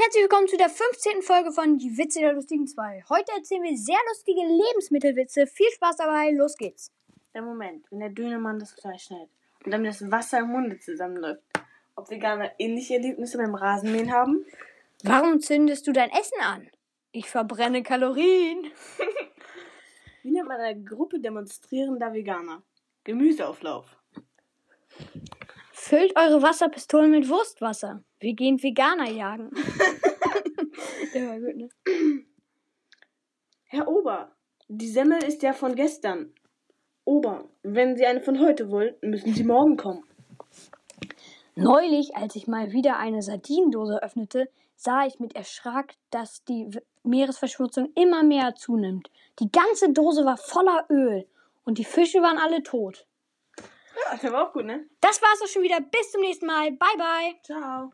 herzlich willkommen zu der 15. Folge von Die Witze der lustigen 2. Heute erzählen wir sehr lustige Lebensmittelwitze. Viel Spaß dabei, los geht's. Der Moment, wenn der Dönermann das Fleisch schneidet und dann das Wasser im Munde zusammenläuft. Ob Veganer ähnliche Erlebnisse beim Rasenmähen haben? Warum zündest du dein Essen an? Ich verbrenne Kalorien. Wie nennt man eine Gruppe demonstrierender Veganer? Gemüseauflauf. Füllt eure Wasserpistolen mit Wurstwasser. Wir gehen Veganer jagen. Der war gut, ne? Herr Ober, die Semmel ist ja von gestern. Ober, wenn Sie eine von heute wollen, müssen Sie morgen kommen. Neulich, als ich mal wieder eine Sardinendose öffnete, sah ich mit Erschrak, dass die Meeresverschmutzung immer mehr zunimmt. Die ganze Dose war voller Öl und die Fische waren alle tot. Ja, der war auch gut, ne? Das war's auch schon wieder. Bis zum nächsten Mal. Bye, bye. Ciao.